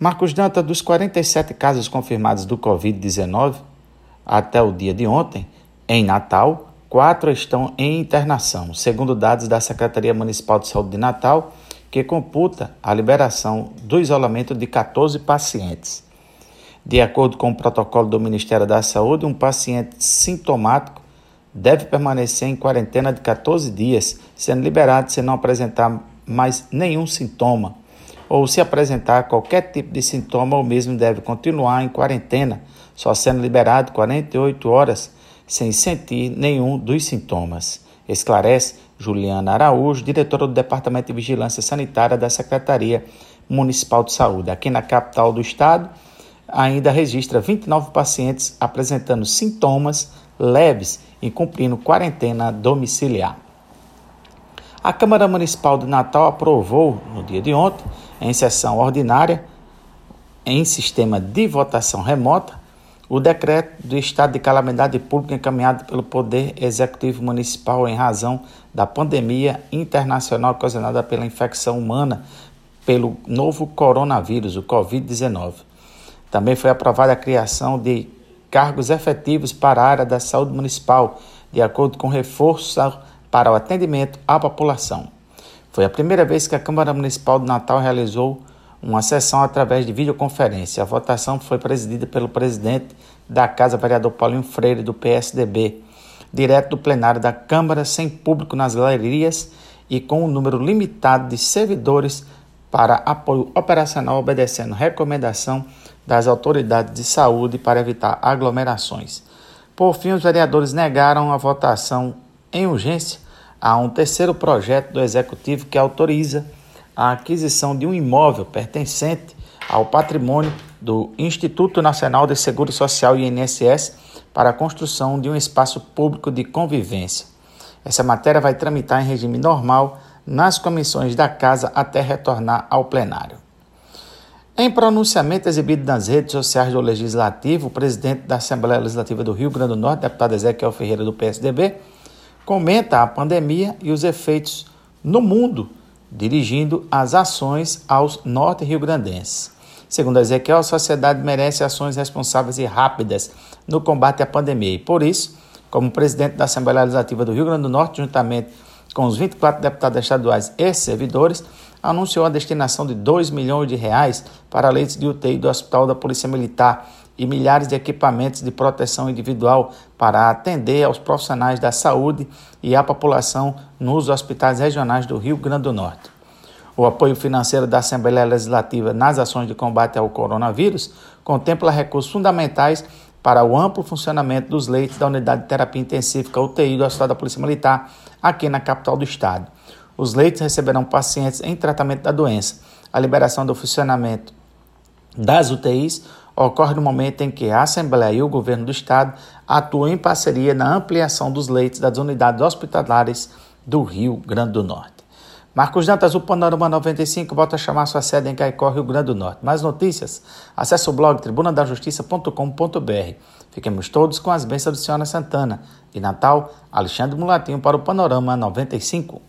Marcos Danta, dos 47 casos confirmados do Covid-19 até o dia de ontem, em Natal, quatro estão em internação, segundo dados da Secretaria Municipal de Saúde de Natal, que computa a liberação do isolamento de 14 pacientes. De acordo com o protocolo do Ministério da Saúde, um paciente sintomático deve permanecer em quarentena de 14 dias, sendo liberado se não apresentar mais nenhum sintoma, ou se apresentar qualquer tipo de sintoma, o mesmo deve continuar em quarentena, só sendo liberado 48 horas sem sentir nenhum dos sintomas. Esclarece Juliana Araújo, diretora do Departamento de Vigilância Sanitária da Secretaria Municipal de Saúde. Aqui na capital do estado, ainda registra 29 pacientes apresentando sintomas leves e cumprindo quarentena domiciliar. A Câmara Municipal de Natal aprovou, no dia de ontem, em sessão ordinária, em sistema de votação remota, o decreto do estado de calamidade pública encaminhado pelo Poder Executivo Municipal em razão da pandemia internacional ocasionada pela infecção humana pelo novo coronavírus, o Covid-19. Também foi aprovada a criação de cargos efetivos para a área da saúde municipal, de acordo com reforço para o atendimento à população. Foi a primeira vez que a Câmara Municipal de Natal realizou uma sessão através de videoconferência. A votação foi presidida pelo presidente da Casa, vereador Paulinho Freire, do PSDB, direto do plenário da Câmara, sem público nas galerias e com um número limitado de servidores para apoio operacional, obedecendo recomendação das autoridades de saúde para evitar aglomerações. Por fim, os vereadores negaram a votação em urgência a um terceiro projeto do Executivo que autoriza a aquisição de um imóvel pertencente ao patrimônio do Instituto Nacional de Seguro Social INSS para a construção de um espaço público de convivência. Essa matéria vai tramitar em regime normal nas comissões da Casa até retornar ao plenário. Em pronunciamento exibido nas redes sociais do Legislativo, o presidente da Assembleia Legislativa do Rio Grande do Norte, deputado Ezequiel Ferreira do PSDB, comenta a pandemia e os efeitos no mundo dirigindo as ações aos norte-riograndenses. Segundo Ezequiel, a sociedade merece ações responsáveis e rápidas no combate à pandemia e, por isso, como presidente da Assembleia Legislativa do Rio Grande do Norte, juntamente com os 24 deputados estaduais e servidores, anunciou a destinação de 2 milhões de reais para leitos de UTI do Hospital da Polícia Militar e milhares de equipamentos de proteção individual para atender aos profissionais da saúde e à população nos hospitais regionais do Rio Grande do Norte. O apoio financeiro da Assembleia Legislativa nas ações de combate ao coronavírus contempla recursos fundamentais para o amplo funcionamento dos leitos da Unidade de Terapia Intensiva UTI do Hospital da Polícia Militar, aqui na capital do estado. Os leitos receberão pacientes em tratamento da doença. A liberação do funcionamento das UTIs ocorre no momento em que a Assembleia e o governo do Estado atuam em parceria na ampliação dos leitos das unidades hospitalares do Rio Grande do Norte. Marcos Dantas, o Panorama 95, volta a chamar sua sede em Caicó, Rio Grande do Norte. Mais notícias? Acesse o blog tribunadajustiça.com.br. Fiquemos todos com as bênçãos do Senhora Santana. De Natal, Alexandre Mulatinho para o Panorama 95.